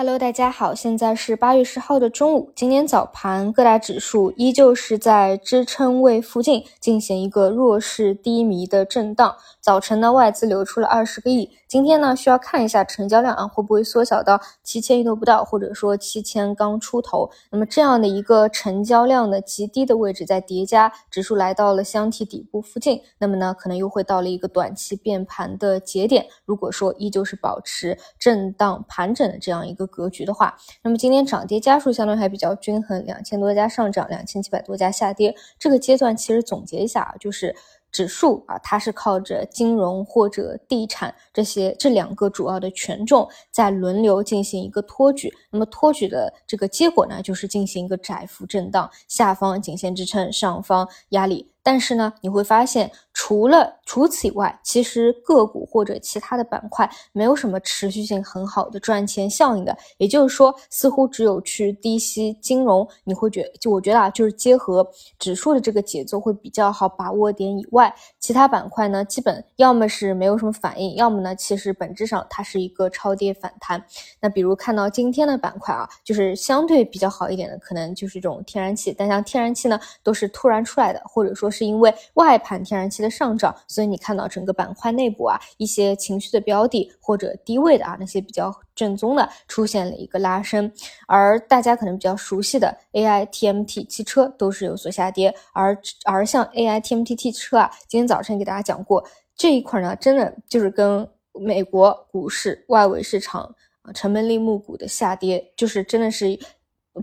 Hello，大家好，现在是八月十号的中午。今天早盘各大指数依旧是在支撑位附近进行一个弱势低迷的震荡。早晨呢，外资流出了二十个亿。今天呢，需要看一下成交量啊会不会缩小到七千亿都不到，或者说七千刚出头。那么这样的一个成交量的极低的位置，在叠加指数来到了箱体底部附近，那么呢，可能又会到了一个短期变盘的节点。如果说依旧是保持震荡盘整的这样一个。格局的话，那么今天涨跌家数相对还比较均衡，两千多家上涨，两千七百多家下跌。这个阶段其实总结一下啊，就是指数啊，它是靠着金融或者地产这些这两个主要的权重在轮流进行一个托举。那么托举的这个结果呢，就是进行一个窄幅震荡，下方颈线支撑，上方压力。但是呢，你会发现。除了除此以外，其实个股或者其他的板块没有什么持续性很好的赚钱效应的。也就是说，似乎只有去低吸金融，你会觉就我觉得啊，就是结合指数的这个节奏会比较好把握点以外，其他板块呢，基本要么是没有什么反应，要么呢，其实本质上它是一个超跌反弹。那比如看到今天的板块啊，就是相对比较好一点的，可能就是这种天然气。但像天然气呢，都是突然出来的，或者说是因为外盘天然气的。上涨，所以你看到整个板块内部啊，一些情绪的标的或者低位的啊，那些比较正宗的出现了一个拉升，而大家可能比较熟悉的 AI TMT 汽车都是有所下跌，而而像 AI TMT 汽车啊，今天早晨给大家讲过这一块呢，真的就是跟美国股市外围市场啊，成本利木股的下跌，就是真的是。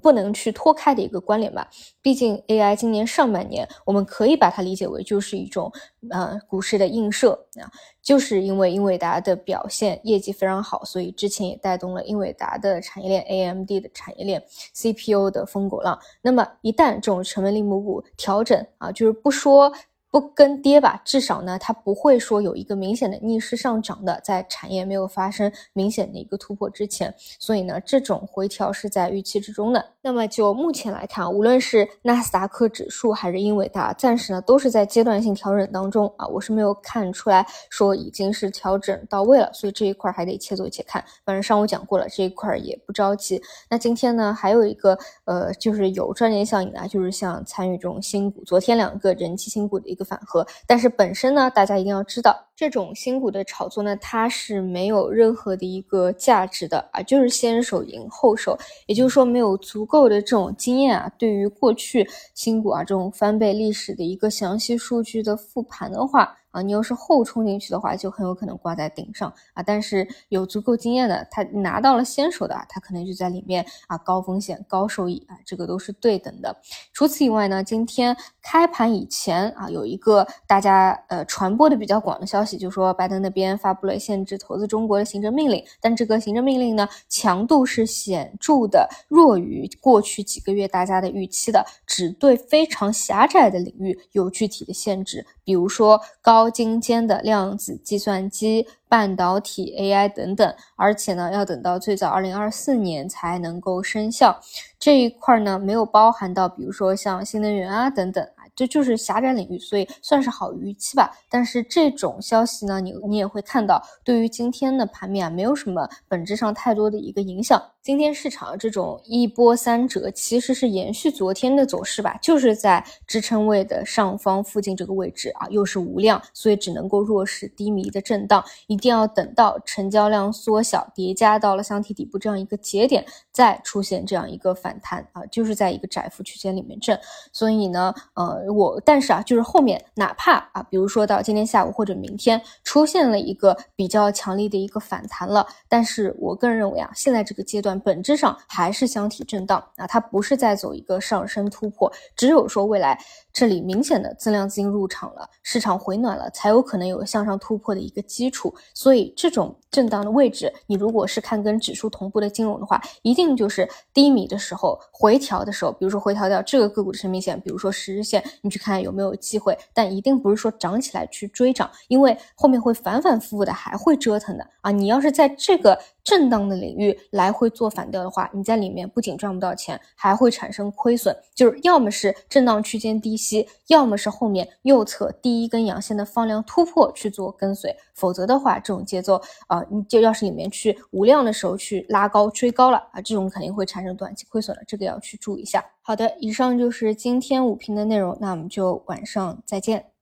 不能去脱开的一个关联吧，毕竟 AI 今年上半年，我们可以把它理解为就是一种呃股市的映射啊，就是因为英伟达的表现业绩非常好，所以之前也带动了英伟达的产业链、AMD 的产业链、CPU 的风狗浪。那么一旦这种成本利母股调整啊，就是不说。不跟跌吧，至少呢，它不会说有一个明显的逆势上涨的，在产业没有发生明显的一个突破之前，所以呢，这种回调是在预期之中的。那么就目前来看，无论是纳斯达克指数还是英伟达，暂时呢都是在阶段性调整当中啊，我是没有看出来说已经是调整到位了，所以这一块还得且走且看。反正上午讲过了，这一块也不着急。那今天呢，还有一个呃，就是有赚钱效应的，就是像参与这种新股，昨天两个人气新股的一个。反核，但是本身呢，大家一定要知道，这种新股的炒作呢，它是没有任何的一个价值的啊，就是先手赢后手，也就是说没有足够的这种经验啊，对于过去新股啊这种翻倍历史的一个详细数据的复盘的话。啊，你要是后冲进去的话，就很有可能挂在顶上啊。但是有足够经验的，他拿到了先手的啊，他可能就在里面啊，高风险高收益啊，这个都是对等的。除此以外呢，今天开盘以前啊，有一个大家呃传播的比较广的消息，就说拜登那边发布了限制投资中国的行政命令，但这个行政命令呢，强度是显著的弱于过去几个月大家的预期的，只对非常狭窄的领域有具体的限制，比如说高。精尖的量子计算机、半导体、AI 等等，而且呢，要等到最早二零二四年才能够生效。这一块呢，没有包含到，比如说像新能源啊等等，这就是狭窄领域，所以算是好预期吧。但是这种消息呢，你你也会看到，对于今天的盘面啊，没有什么本质上太多的一个影响。今天市场这种一波三折，其实是延续昨天的走势吧，就是在支撑位的上方附近这个位置啊，又是无量，所以只能够弱势低迷的震荡，一定要等到成交量缩小，叠加到了箱体底部这样一个节点，再出现这样一个反弹啊，就是在一个窄幅区间里面震。所以呢，呃，我但是啊，就是后面哪怕啊，比如说到今天下午或者明天出现了一个比较强力的一个反弹了，但是我个人认为啊，现在这个阶段。本质上还是箱体震荡啊，它不是在走一个上升突破，只有说未来这里明显的增量资金入场了，市场回暖了，才有可能有向上突破的一个基础。所以这种震荡的位置，你如果是看跟指数同步的金融的话，一定就是低迷的时候回调的时候，比如说回调掉这个个股的生命线，比如说十日线，你去看有没有机会，但一定不是说涨起来去追涨，因为后面会反反复复的还会折腾的啊。你要是在这个。震荡的领域来回做反调的话，你在里面不仅赚不到钱，还会产生亏损。就是要么是震荡区间低吸，要么是后面右侧第一根阳线的放量突破去做跟随，否则的话，这种节奏啊，你就要是里面去无量的时候去拉高追高了啊，这种肯定会产生短期亏损的，这个要去注意一下。好的，以上就是今天五评的内容，那我们就晚上再见。